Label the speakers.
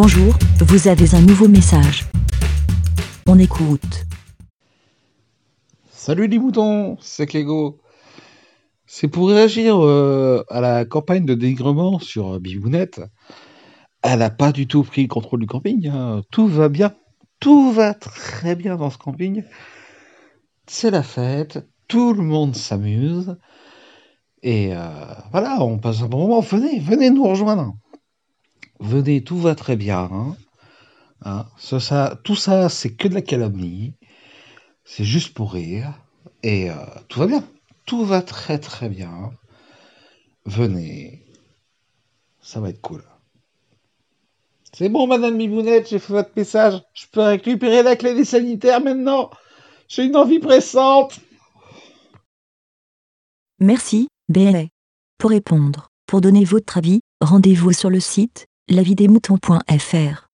Speaker 1: Bonjour, vous avez un nouveau message. On écoute.
Speaker 2: Salut les moutons, c'est Clégo. C'est pour réagir euh, à la campagne de dénigrement sur Bibounette. Elle n'a pas du tout pris le contrôle du camping. hein. Tout va bien. Tout va très bien dans ce camping. C'est la fête. Tout le monde s'amuse. Et euh, voilà, on passe un bon moment. Venez, venez nous rejoindre. Venez, tout va très bien. hein. Hein, ça, tout ça, c'est que de la calomnie. C'est juste pour rire. Et euh, tout va bien. Tout va très très bien. Venez. Ça va être cool. C'est bon, Madame Bibounette, j'ai fait votre message. Je peux récupérer la clé des sanitaires maintenant. J'ai une envie pressante.
Speaker 1: Merci, BLA. Pour répondre, pour donner votre avis, rendez-vous sur le site lavidemouton.fr.